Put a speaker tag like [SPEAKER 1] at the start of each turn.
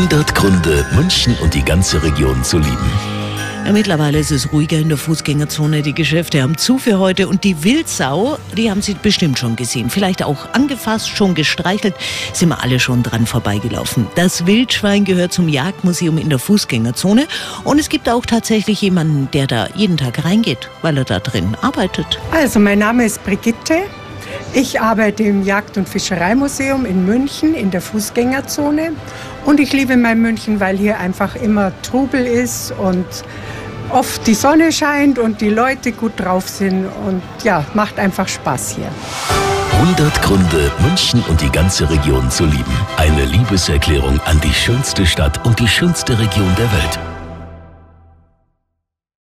[SPEAKER 1] 100 Gründe, München und die ganze Region zu lieben.
[SPEAKER 2] Ja, mittlerweile ist es ruhiger in der Fußgängerzone. Die Geschäfte haben zu für heute und die Wildsau, die haben Sie bestimmt schon gesehen. Vielleicht auch angefasst, schon gestreichelt. Sind wir alle schon dran vorbeigelaufen. Das Wildschwein gehört zum Jagdmuseum in der Fußgängerzone und es gibt auch tatsächlich jemanden, der da jeden Tag reingeht, weil er da drin arbeitet.
[SPEAKER 3] Also mein Name ist Brigitte. Ich arbeite im Jagd- und Fischereimuseum in München in der Fußgängerzone und ich liebe mein München, weil hier einfach immer Trubel ist und oft die Sonne scheint und die Leute gut drauf sind und ja, macht einfach Spaß hier.
[SPEAKER 1] 100 Gründe, München und die ganze Region zu lieben. Eine Liebeserklärung an die schönste Stadt und die schönste Region der Welt.